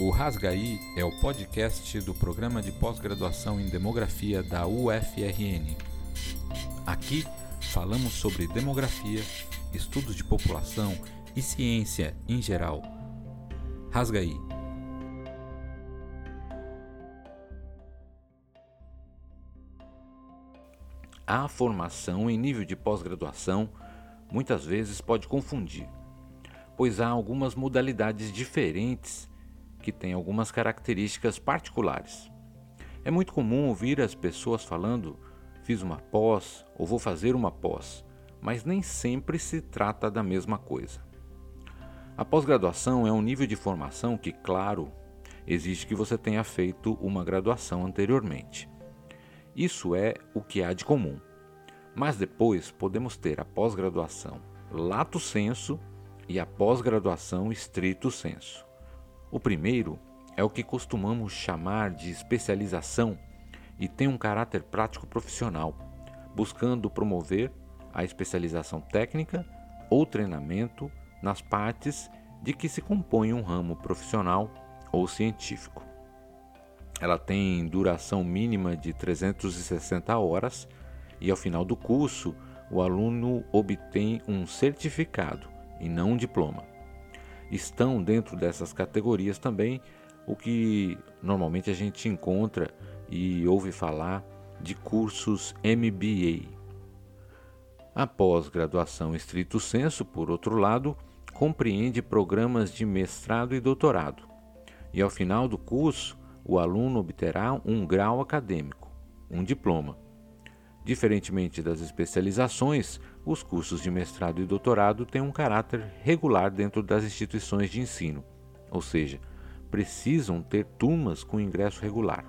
O Rasgaí é o podcast do programa de pós-graduação em demografia da UFRN. Aqui falamos sobre demografia, estudos de população e ciência em geral. Rasgaí. A formação em nível de pós-graduação muitas vezes pode confundir, pois há algumas modalidades diferentes que têm algumas características particulares. É muito comum ouvir as pessoas falando: fiz uma pós ou vou fazer uma pós, mas nem sempre se trata da mesma coisa. A pós-graduação é um nível de formação que, claro, exige que você tenha feito uma graduação anteriormente. Isso é o que há de comum. Mas depois podemos ter a pós-graduação lato senso e a pós-graduação estrito senso. O primeiro é o que costumamos chamar de especialização e tem um caráter prático profissional, buscando promover a especialização técnica ou treinamento nas partes de que se compõe um ramo profissional ou científico. Ela tem duração mínima de 360 horas e, ao final do curso, o aluno obtém um certificado e não um diploma estão dentro dessas categorias também o que normalmente a gente encontra e ouve falar de cursos MBA. A pós-graduação estrito senso, por outro lado, compreende programas de mestrado e doutorado. E ao final do curso, o aluno obterá um grau acadêmico, um diploma. Diferentemente das especializações, os cursos de mestrado e doutorado têm um caráter regular dentro das instituições de ensino, ou seja, precisam ter turmas com ingresso regular.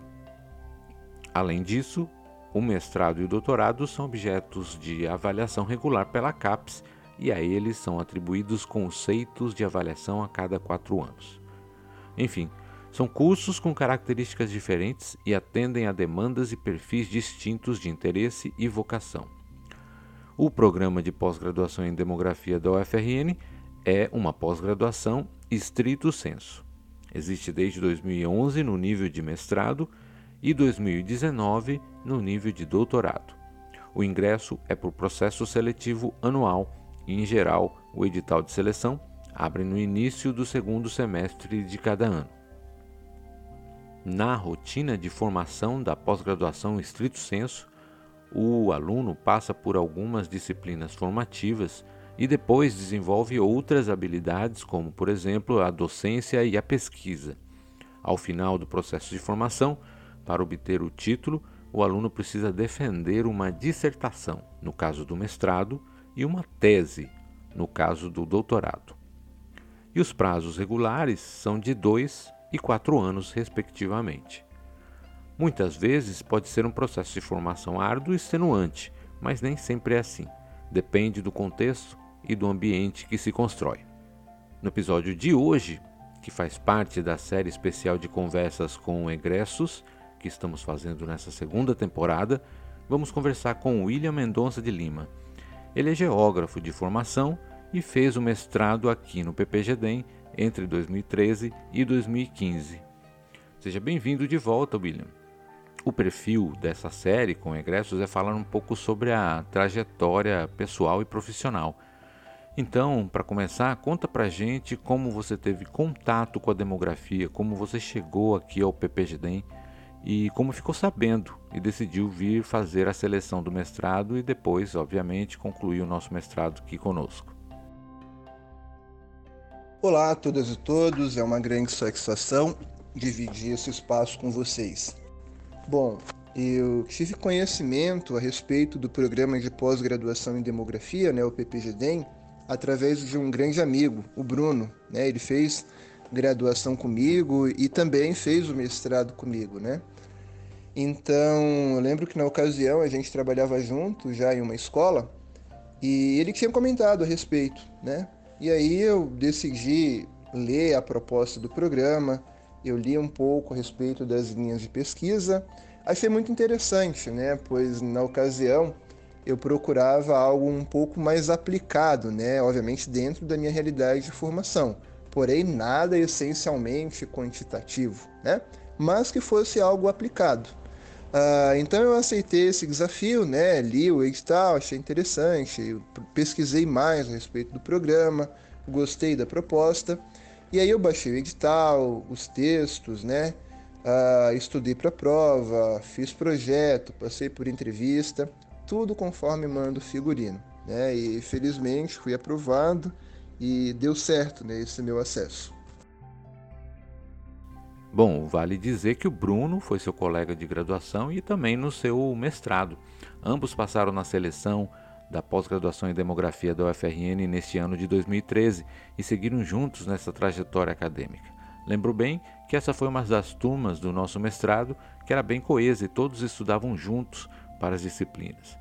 Além disso, o mestrado e o doutorado são objetos de avaliação regular pela CAPES e a eles são atribuídos conceitos de avaliação a cada quatro anos. Enfim, são cursos com características diferentes e atendem a demandas e perfis distintos de interesse e vocação. O programa de pós-graduação em demografia da UFRN é uma pós-graduação estrito senso. Existe desde 2011 no nível de mestrado e 2019 no nível de doutorado. O ingresso é por processo seletivo anual e, em geral, o edital de seleção abre no início do segundo semestre de cada ano. Na rotina de formação da pós-graduação estrito senso, o aluno passa por algumas disciplinas formativas e depois desenvolve outras habilidades, como, por exemplo, a docência e a pesquisa. Ao final do processo de formação, para obter o título, o aluno precisa defender uma dissertação, no caso do mestrado, e uma tese, no caso do doutorado. E os prazos regulares são de dois e quatro anos, respectivamente. Muitas vezes pode ser um processo de formação árduo e extenuante, mas nem sempre é assim. Depende do contexto e do ambiente que se constrói. No episódio de hoje, que faz parte da série especial de conversas com egressos que estamos fazendo nessa segunda temporada, vamos conversar com William Mendonça de Lima. Ele é geógrafo de formação e fez o mestrado aqui no PPGDEM entre 2013 e 2015. Seja bem-vindo de volta, William. O perfil dessa série com egressos é falar um pouco sobre a trajetória pessoal e profissional. Então, para começar, conta pra gente como você teve contato com a demografia, como você chegou aqui ao PPGDEM e como ficou sabendo e decidiu vir fazer a seleção do mestrado e depois, obviamente, concluir o nosso mestrado aqui conosco. Olá a todas e todos, é uma grande satisfação dividir esse espaço com vocês. Bom, eu tive conhecimento a respeito do programa de pós-graduação em demografia, né, o PPGDEM, através de um grande amigo, o Bruno. Né? Ele fez graduação comigo e também fez o mestrado comigo, né? Então, eu lembro que na ocasião a gente trabalhava junto já em uma escola e ele tinha comentado a respeito, né? E aí eu decidi ler a proposta do programa, eu li um pouco a respeito das linhas de pesquisa, achei muito interessante, né? Pois na ocasião eu procurava algo um pouco mais aplicado, né? Obviamente dentro da minha realidade de formação, porém nada essencialmente quantitativo, né? mas que fosse algo aplicado. Uh, então eu aceitei esse desafio, né? li o edital, achei interessante, pesquisei mais a respeito do programa, gostei da proposta, e aí eu baixei o edital, os textos, né? Uh, estudei para prova, fiz projeto, passei por entrevista, tudo conforme manda o figurino. Né? E felizmente fui aprovado e deu certo né, esse meu acesso. Bom, vale dizer que o Bruno foi seu colega de graduação e também no seu mestrado. Ambos passaram na seleção da pós-graduação em demografia da UFRN neste ano de 2013 e seguiram juntos nessa trajetória acadêmica. Lembro bem que essa foi uma das turmas do nosso mestrado que era bem coesa e todos estudavam juntos para as disciplinas.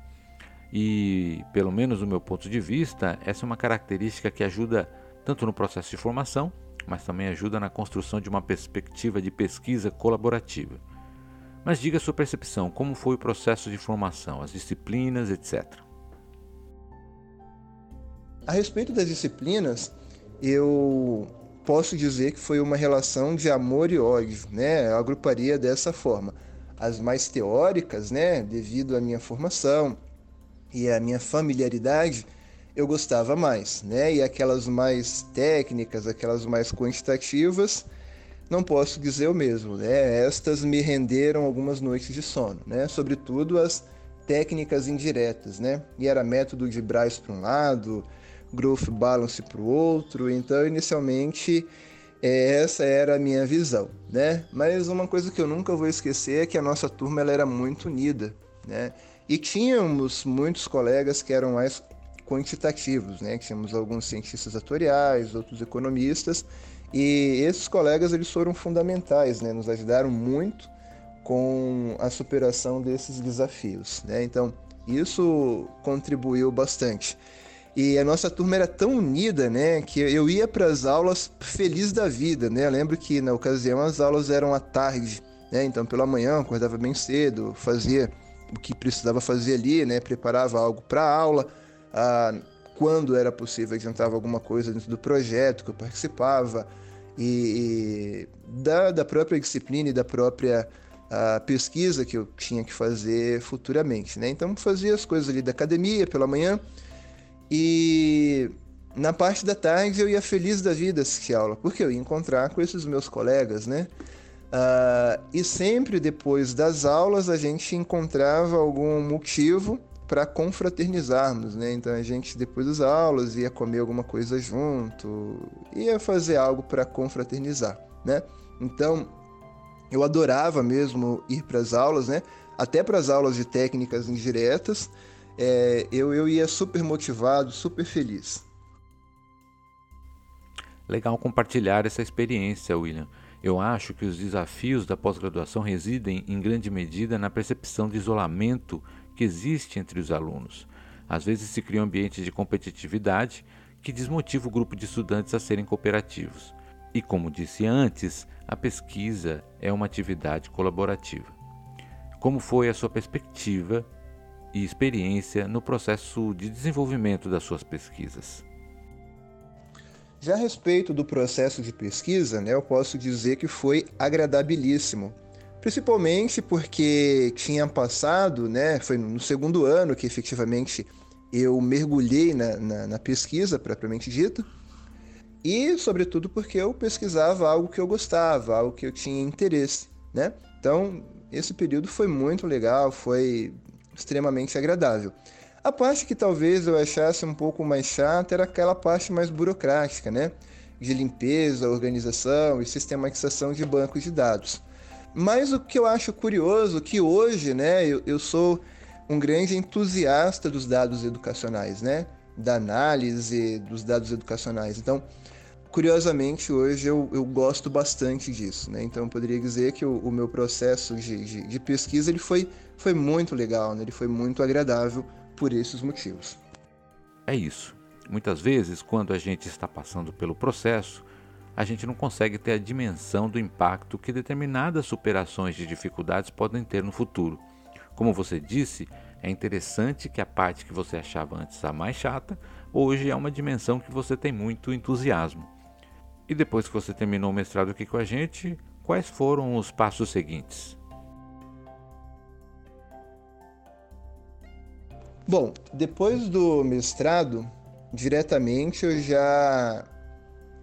E, pelo menos do meu ponto de vista, essa é uma característica que ajuda tanto no processo de formação, mas também ajuda na construção de uma perspectiva de pesquisa colaborativa. Mas diga sua percepção, como foi o processo de formação, as disciplinas, etc. A respeito das disciplinas, eu posso dizer que foi uma relação de amor e ódio, né? Eu agruparia dessa forma. As mais teóricas, né, devido à minha formação, e a minha familiaridade, eu gostava mais, né? E aquelas mais técnicas, aquelas mais quantitativas, não posso dizer o mesmo, né? Estas me renderam algumas noites de sono, né? Sobretudo as técnicas indiretas, né? E era método de Bryce para um lado, growth balance para o outro. Então, inicialmente, é, essa era a minha visão, né? Mas uma coisa que eu nunca vou esquecer é que a nossa turma ela era muito unida, né? E tínhamos muitos colegas que eram mais quantitativos, né? Tínhamos alguns cientistas atuariais, outros economistas, e esses colegas eles foram fundamentais, né? Nos ajudaram muito com a superação desses desafios, né? Então, isso contribuiu bastante. E a nossa turma era tão unida, né, que eu ia para as aulas feliz da vida, né? Eu lembro que na ocasião as aulas eram à tarde, né? Então, pela manhã, acordava bem cedo, fazia o que precisava fazer ali, né? Preparava algo para a aula. Ah, quando era possível, adiantava alguma coisa dentro do projeto que eu participava. E, e da, da própria disciplina e da própria a pesquisa que eu tinha que fazer futuramente, né? Então fazia as coisas ali da academia pela manhã e na parte da tarde eu ia feliz da vida assistir aula, porque eu ia encontrar com esses meus colegas, né? Uh, e sempre depois das aulas a gente encontrava algum motivo para confraternizarmos, né? Então a gente depois das aulas ia comer alguma coisa junto, ia fazer algo para confraternizar, né? Então eu adorava mesmo ir para as aulas, né? Até para as aulas de técnicas indiretas, é, eu, eu ia super motivado, super feliz. Legal compartilhar essa experiência, William. Eu acho que os desafios da pós-graduação residem em grande medida na percepção de isolamento que existe entre os alunos. Às vezes se cria um ambiente de competitividade que desmotiva o grupo de estudantes a serem cooperativos. E como disse antes, a pesquisa é uma atividade colaborativa. Como foi a sua perspectiva e experiência no processo de desenvolvimento das suas pesquisas? Já a respeito do processo de pesquisa, né, eu posso dizer que foi agradabilíssimo. Principalmente porque tinha passado, né, foi no segundo ano que efetivamente eu mergulhei na, na, na pesquisa propriamente dita, e sobretudo porque eu pesquisava algo que eu gostava, algo que eu tinha interesse, né? Então, esse período foi muito legal, foi extremamente agradável. A parte que talvez eu achasse um pouco mais chata era aquela parte mais burocrática, né? De limpeza, organização e sistematização de bancos de dados. Mas o que eu acho curioso é que hoje, né, eu, eu sou um grande entusiasta dos dados educacionais, né? Da análise dos dados educacionais. Então, curiosamente, hoje eu, eu gosto bastante disso, né? Então, eu poderia dizer que o, o meu processo de, de, de, pesquisa ele foi, foi muito legal, né? Ele foi muito agradável por esses motivos. É isso. Muitas vezes, quando a gente está passando pelo processo, a gente não consegue ter a dimensão do impacto que determinadas superações de dificuldades podem ter no futuro. Como você disse, é interessante que a parte que você achava antes a mais chata, hoje é uma dimensão que você tem muito entusiasmo. E depois que você terminou o mestrado aqui com a gente, quais foram os passos seguintes? Bom, depois do mestrado, diretamente eu já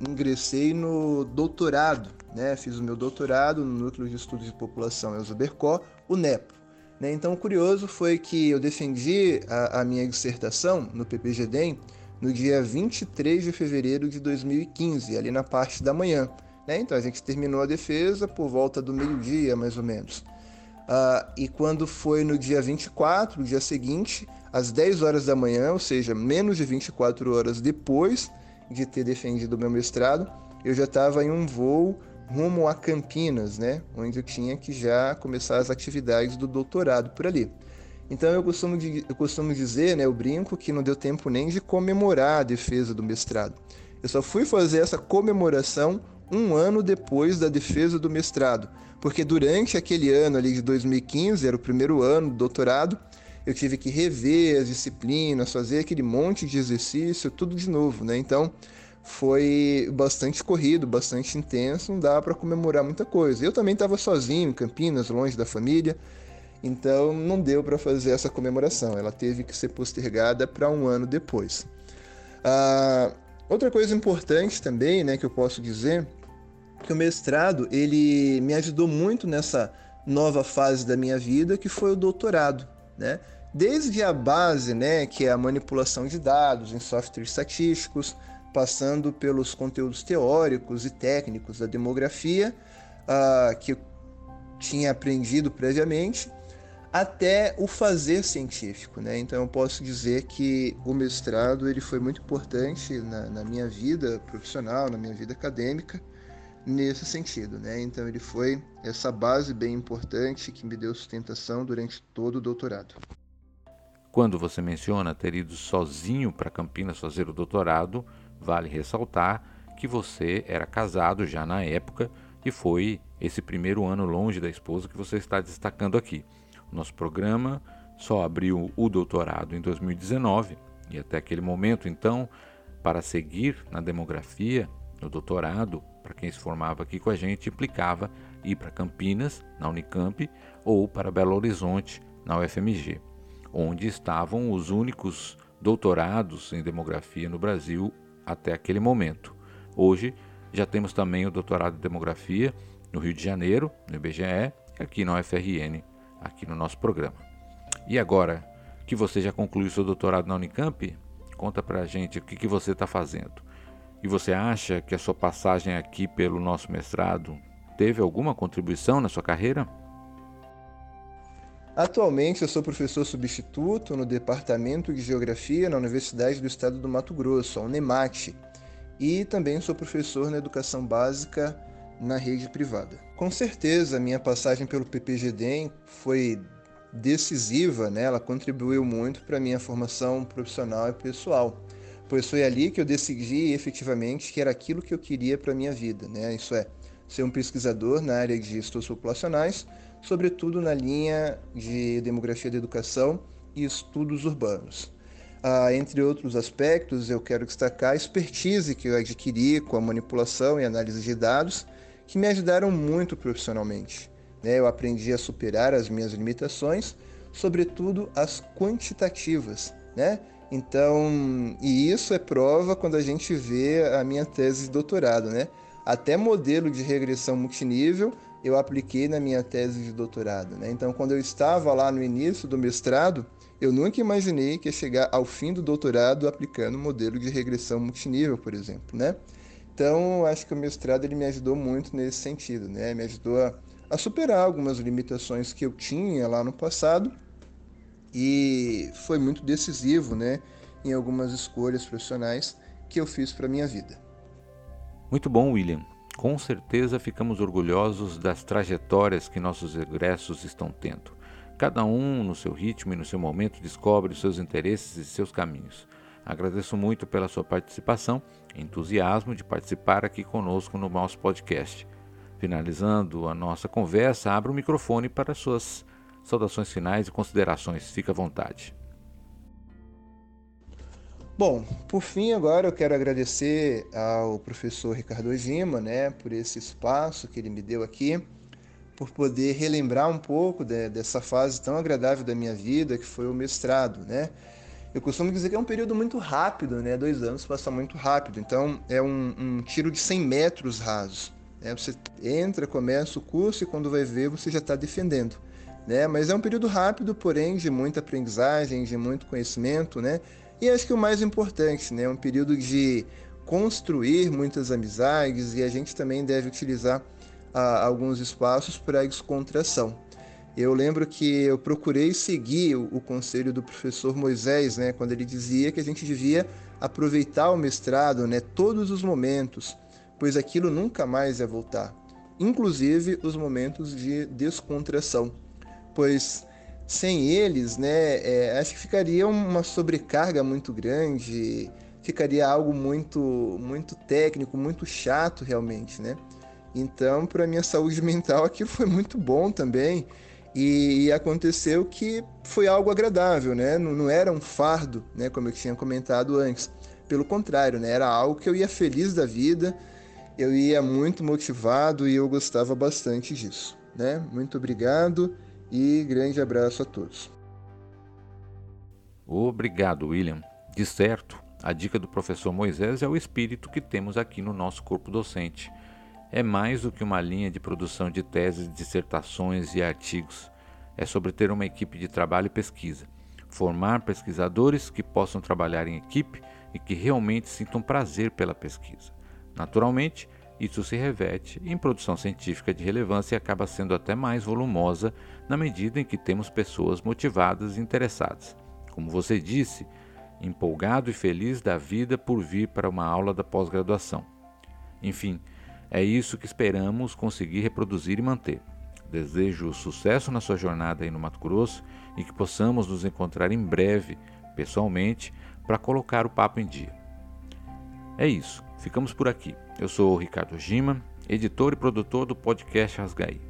ingressei no doutorado, né? Fiz o meu doutorado no Núcleo de Estudos de População Elza Bercó, o NEPO. Né? Então, o curioso foi que eu defendi a, a minha dissertação no PPGDEM no dia 23 de fevereiro de 2015, ali na parte da manhã. Né? Então, a gente terminou a defesa por volta do meio-dia, mais ou menos. Uh, e quando foi no dia 24, o dia seguinte, às 10 horas da manhã, ou seja, menos de 24 horas depois de ter defendido o meu mestrado, eu já estava em um voo rumo a Campinas, né, onde eu tinha que já começar as atividades do doutorado por ali. Então eu costumo, eu costumo dizer, né, eu brinco que não deu tempo nem de comemorar a defesa do mestrado. Eu só fui fazer essa comemoração um ano depois da defesa do mestrado, porque durante aquele ano ali de 2015, era o primeiro ano do doutorado, eu tive que rever as disciplinas, fazer aquele monte de exercício, tudo de novo, né? Então, foi bastante corrido, bastante intenso, não dá para comemorar muita coisa. Eu também estava sozinho em Campinas, longe da família, então não deu para fazer essa comemoração. Ela teve que ser postergada para um ano depois. Ah, outra coisa importante também, né, que eu posso dizer, que o mestrado ele me ajudou muito nessa nova fase da minha vida, que foi o doutorado, né? Desde a base, né, que é a manipulação de dados em softwares estatísticos, passando pelos conteúdos teóricos e técnicos da demografia uh, que eu tinha aprendido previamente, até o fazer científico, né? Então eu posso dizer que o mestrado ele foi muito importante na, na minha vida profissional, na minha vida acadêmica, nesse sentido, né? Então ele foi essa base bem importante que me deu sustentação durante todo o doutorado. Quando você menciona ter ido sozinho para Campinas fazer o doutorado, Vale ressaltar que você era casado já na época e foi esse primeiro ano longe da esposa que você está destacando aqui. Nosso programa só abriu o doutorado em 2019 e até aquele momento, então, para seguir na demografia, no doutorado, para quem se formava aqui com a gente, implicava ir para Campinas, na Unicamp, ou para Belo Horizonte, na UFMG, onde estavam os únicos doutorados em demografia no Brasil até aquele momento. Hoje já temos também o doutorado em demografia no Rio de Janeiro, no IBGE, e aqui na UFRN, aqui no nosso programa. E agora que você já concluiu seu doutorado na Unicamp, conta pra gente o que, que você está fazendo. E você acha que a sua passagem aqui pelo nosso mestrado teve alguma contribuição na sua carreira? Atualmente eu sou professor substituto no Departamento de Geografia na Universidade do Estado do Mato Grosso, a UNEMAT, e também sou professor na educação básica na rede privada. Com certeza, a minha passagem pelo PPGDEM foi decisiva, né? ela contribuiu muito para a minha formação profissional e pessoal, pois foi ali que eu decidi efetivamente que era aquilo que eu queria para a minha vida, né? isso é, ser um pesquisador na área de estudos populacionais, sobretudo na linha de demografia da educação e estudos urbanos. Ah, entre outros aspectos, eu quero destacar a expertise que eu adquiri com a manipulação e análise de dados, que me ajudaram muito profissionalmente. Né? Eu aprendi a superar as minhas limitações, sobretudo as quantitativas. Né? Então, e isso é prova quando a gente vê a minha tese de doutorado. Né? Até modelo de regressão multinível eu apliquei na minha tese de doutorado. Né? Então, quando eu estava lá no início do mestrado, eu nunca imaginei que ia chegar ao fim do doutorado aplicando modelo de regressão multinível, por exemplo. Né? Então, acho que o mestrado ele me ajudou muito nesse sentido, né? me ajudou a, a superar algumas limitações que eu tinha lá no passado e foi muito decisivo né, em algumas escolhas profissionais que eu fiz para minha vida. Muito bom, William. Com certeza ficamos orgulhosos das trajetórias que nossos egressos estão tendo. Cada um, no seu ritmo e no seu momento, descobre os seus interesses e seus caminhos. Agradeço muito pela sua participação e entusiasmo de participar aqui conosco no nosso podcast. Finalizando a nossa conversa, abro o microfone para suas saudações finais e considerações. Fique à vontade. Bom, por fim, agora eu quero agradecer ao professor Ricardo Ojima, né, por esse espaço que ele me deu aqui, por poder relembrar um pouco de, dessa fase tão agradável da minha vida, que foi o mestrado, né? Eu costumo dizer que é um período muito rápido, né? Dois anos passa muito rápido, então é um, um tiro de 100 metros rasos. Né? Você entra, começa o curso e quando vai ver você já está defendendo. Né? Mas é um período rápido, porém de muita aprendizagem, de muito conhecimento, né? E acho que o mais importante, né, é um período de construir muitas amizades e a gente também deve utilizar ah, alguns espaços para descontração. Eu lembro que eu procurei seguir o, o, conselho do professor Moisés, né, quando ele dizia que a gente devia aproveitar o mestrado, né, todos os momentos, pois aquilo nunca mais ia voltar, inclusive os momentos de descontração, pois sem eles, né, é, acho que ficaria uma sobrecarga muito grande, ficaria algo muito, muito técnico, muito chato realmente, né? Então, para minha saúde mental, aquilo foi muito bom também. E, aconteceu que foi algo agradável, né? Não, não, era um fardo, né? Como eu tinha comentado antes. Pelo contrário, né? Era algo que eu ia feliz da vida, eu ia muito motivado e eu gostava bastante disso, né? Muito obrigado e grande abraço a todos. Obrigado, William. De certo, a dica do professor Moisés é o espírito que temos aqui no nosso corpo docente. É mais do que uma linha de produção de teses, dissertações e artigos. É sobre ter uma equipe de trabalho e pesquisa, formar pesquisadores que possam trabalhar em equipe e que realmente sintam prazer pela pesquisa. Naturalmente, isso se reverte em produção científica de relevância e acaba sendo até mais volumosa na medida em que temos pessoas motivadas e interessadas. Como você disse, empolgado e feliz da vida por vir para uma aula da pós-graduação. Enfim, é isso que esperamos conseguir reproduzir e manter. Desejo sucesso na sua jornada aí no Mato Grosso e que possamos nos encontrar em breve, pessoalmente, para colocar o papo em dia. É isso, ficamos por aqui. Eu sou o Ricardo Gima, editor e produtor do podcast Rasgai,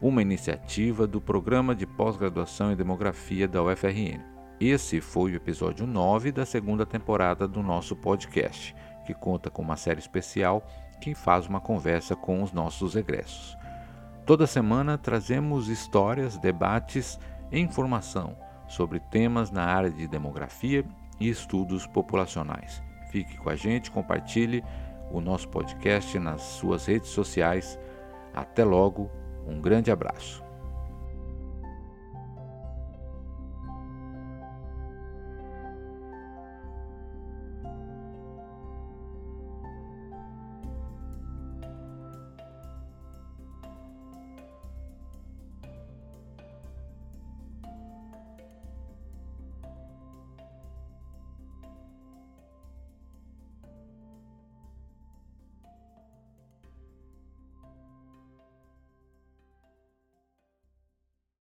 uma iniciativa do Programa de Pós-Graduação em Demografia da UFRN. Esse foi o episódio 9 da segunda temporada do nosso podcast, que conta com uma série especial que faz uma conversa com os nossos egressos. Toda semana trazemos histórias, debates e informação sobre temas na área de demografia e estudos populacionais. Fique com a gente, compartilhe o nosso podcast nas suas redes sociais. Até logo, um grande abraço.